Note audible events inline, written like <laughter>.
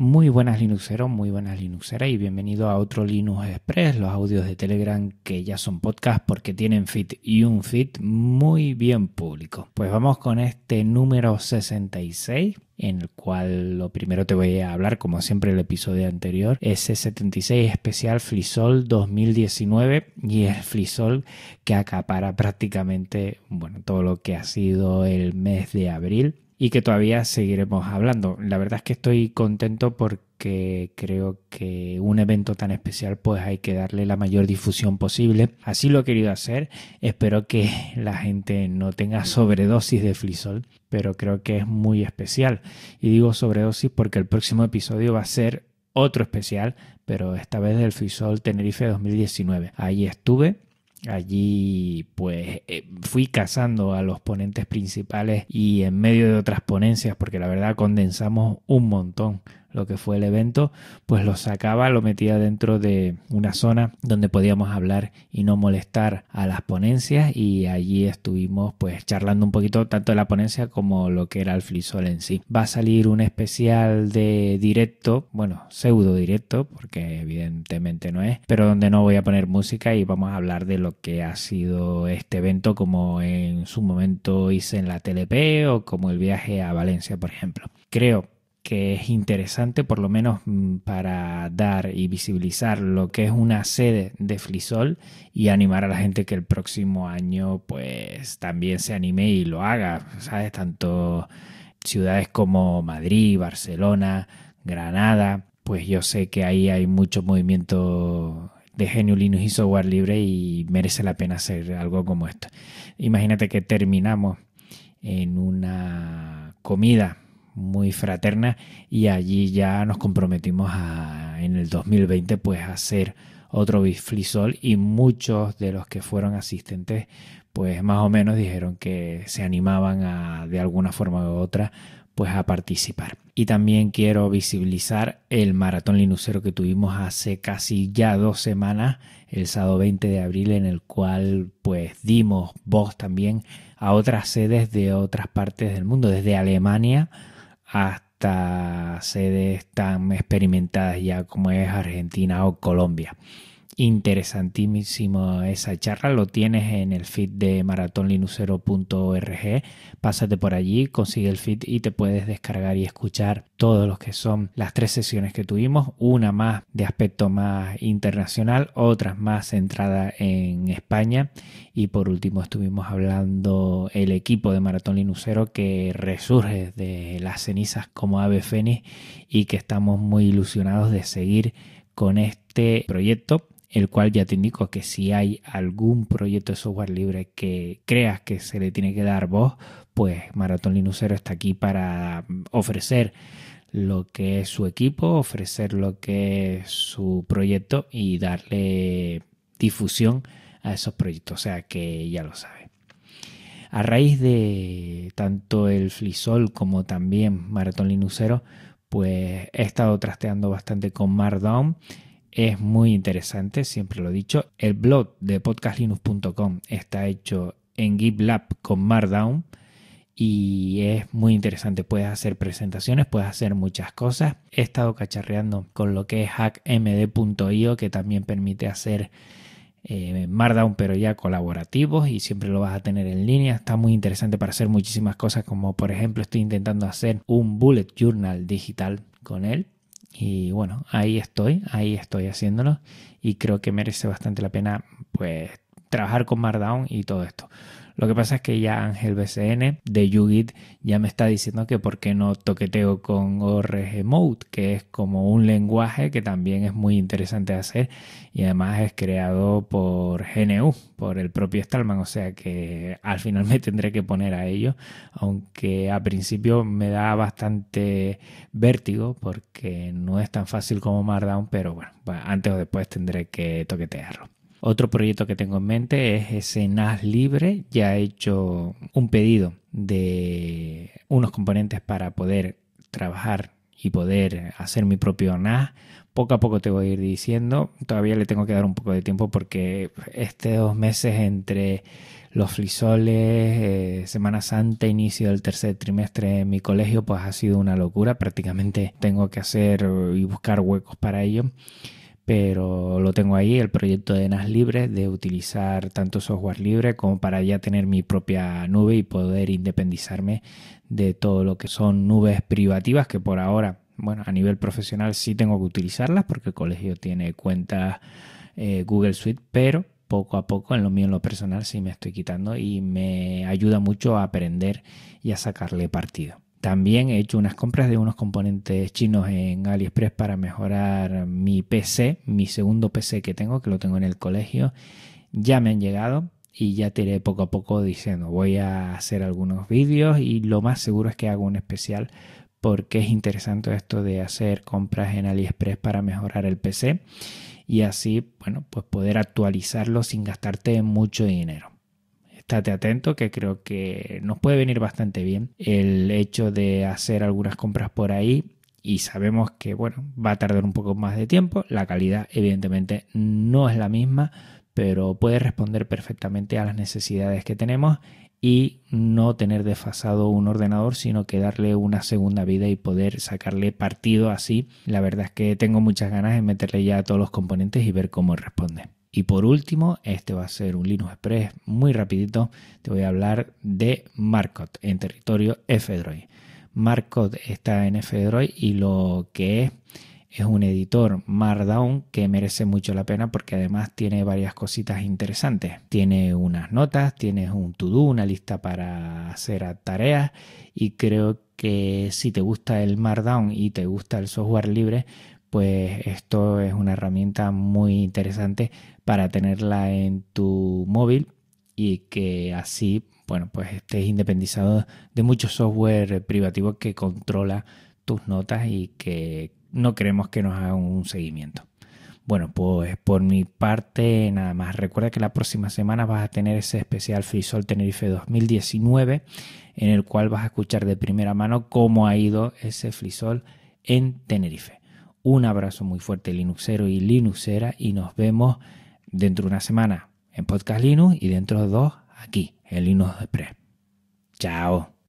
Muy buenas Linuxeros, muy buenas Linuxeras y bienvenido a otro Linux Express, los audios de Telegram que ya son podcast porque tienen feed y un feed muy bien público. Pues vamos con este número 66 en el cual lo primero te voy a hablar, como siempre el episodio anterior, ese 76 especial Flisol 2019 y el Flisol que acapara prácticamente bueno, todo lo que ha sido el mes de abril y que todavía seguiremos hablando. La verdad es que estoy contento porque creo que un evento tan especial pues hay que darle la mayor difusión posible. Así lo he querido hacer. Espero que <laughs> la gente no tenga sobredosis de Flisol, pero creo que es muy especial. Y digo sobredosis porque el próximo episodio va a ser otro especial, pero esta vez del Flisol Tenerife 2019. Ahí estuve Allí pues eh, fui cazando a los ponentes principales y en medio de otras ponencias, porque la verdad condensamos un montón lo que fue el evento, pues lo sacaba, lo metía dentro de una zona donde podíamos hablar y no molestar a las ponencias y allí estuvimos pues charlando un poquito tanto de la ponencia como lo que era el flisol en sí. Va a salir un especial de directo, bueno, pseudo directo, porque evidentemente no es, pero donde no voy a poner música y vamos a hablar de lo que ha sido este evento como en su momento hice en la TLP o como el viaje a Valencia, por ejemplo. Creo que es interesante por lo menos mm, para dar y visibilizar lo que es una sede de Flisol y animar a la gente que el próximo año pues también se anime y lo haga, ¿sabes? Tanto ciudades como Madrid, Barcelona, Granada, pues yo sé que ahí hay mucho movimiento de genio Linux y software libre y merece la pena hacer algo como esto. Imagínate que terminamos en una comida muy fraterna y allí ya nos comprometimos a, en el 2020 pues a hacer otro biflisol y muchos de los que fueron asistentes pues más o menos dijeron que se animaban a de alguna forma u otra pues a participar. Y también quiero visibilizar el maratón linuxero que tuvimos hace casi ya dos semanas, el sábado 20 de abril, en el cual pues dimos voz también a otras sedes de otras partes del mundo, desde Alemania hasta sedes tan experimentadas ya como es Argentina o Colombia interesantísimo esa charla. Lo tienes en el feed de maratonlinucero.org. Pásate por allí, consigue el feed y te puedes descargar y escuchar todos los que son las tres sesiones que tuvimos. Una más de aspecto más internacional, otras más centrada en España. Y por último estuvimos hablando el equipo de Maratón Linucero que resurge de las cenizas como ave fénix y que estamos muy ilusionados de seguir con este proyecto el cual ya te indico que si hay algún proyecto de software libre que creas que se le tiene que dar voz, pues Maratón Linuxero está aquí para ofrecer lo que es su equipo, ofrecer lo que es su proyecto y darle difusión a esos proyectos, o sea que ya lo sabe. A raíz de tanto el Flisol como también Maratón Linuxero, pues he estado trasteando bastante con Markdown es muy interesante, siempre lo he dicho. El blog de podcastlinux.com está hecho en GitLab con Markdown y es muy interesante. Puedes hacer presentaciones, puedes hacer muchas cosas. He estado cacharreando con lo que es hackmd.io que también permite hacer eh, Markdown pero ya colaborativos y siempre lo vas a tener en línea. Está muy interesante para hacer muchísimas cosas como por ejemplo estoy intentando hacer un bullet journal digital con él y bueno, ahí estoy, ahí estoy haciéndolo y creo que merece bastante la pena pues trabajar con Markdown y todo esto. Lo que pasa es que ya Ángel BCN de YouGit ya me está diciendo que por qué no toqueteo con ORG Mode, que es como un lenguaje que también es muy interesante de hacer y además es creado por GNU, por el propio Stallman, o sea que al final me tendré que poner a ello, aunque a principio me da bastante vértigo porque no es tan fácil como Markdown, pero bueno, antes o después tendré que toquetearlo. Otro proyecto que tengo en mente es ese NAS libre. Ya he hecho un pedido de unos componentes para poder trabajar y poder hacer mi propio NAS. Poco a poco te voy a ir diciendo. Todavía le tengo que dar un poco de tiempo porque este dos meses entre los frisoles, eh, Semana Santa, inicio del tercer trimestre en mi colegio, pues ha sido una locura. Prácticamente tengo que hacer y buscar huecos para ello. Pero lo tengo ahí, el proyecto de NAS libre, de utilizar tanto software libre como para ya tener mi propia nube y poder independizarme de todo lo que son nubes privativas que por ahora, bueno, a nivel profesional sí tengo que utilizarlas porque el colegio tiene cuenta eh, Google Suite, pero poco a poco en lo mío, en lo personal, sí me estoy quitando y me ayuda mucho a aprender y a sacarle partido. También he hecho unas compras de unos componentes chinos en AliExpress para mejorar mi PC, mi segundo PC que tengo, que lo tengo en el colegio. Ya me han llegado y ya te iré poco a poco diciendo, voy a hacer algunos vídeos y lo más seguro es que haga un especial porque es interesante esto de hacer compras en AliExpress para mejorar el PC y así, bueno, pues poder actualizarlo sin gastarte mucho dinero. Estate atento que creo que nos puede venir bastante bien el hecho de hacer algunas compras por ahí y sabemos que, bueno, va a tardar un poco más de tiempo. La calidad evidentemente no es la misma, pero puede responder perfectamente a las necesidades que tenemos y no tener desfasado un ordenador, sino que darle una segunda vida y poder sacarle partido así. La verdad es que tengo muchas ganas de meterle ya todos los componentes y ver cómo responde. Y por último, este va a ser un Linux Express muy rapidito. Te voy a hablar de Marcot en territorio F-Droid. Marcot está en F-Droid y lo que es es un editor Markdown que merece mucho la pena porque además tiene varias cositas interesantes. Tiene unas notas, tiene un to-do, una lista para hacer tareas y creo que si te gusta el Markdown y te gusta el software libre, pues esto es una herramienta muy interesante para tenerla en tu móvil y que así, bueno, pues estés independizado de mucho software privativo que controla tus notas y que no queremos que nos hagan un seguimiento. Bueno, pues por mi parte nada más. Recuerda que la próxima semana vas a tener ese especial FreeSol Tenerife 2019 en el cual vas a escuchar de primera mano cómo ha ido ese FreeSol en Tenerife. Un abrazo muy fuerte Linuxero y Linuxera y nos vemos dentro de una semana en Podcast Linux y dentro de dos aquí en Linux Express. Chao.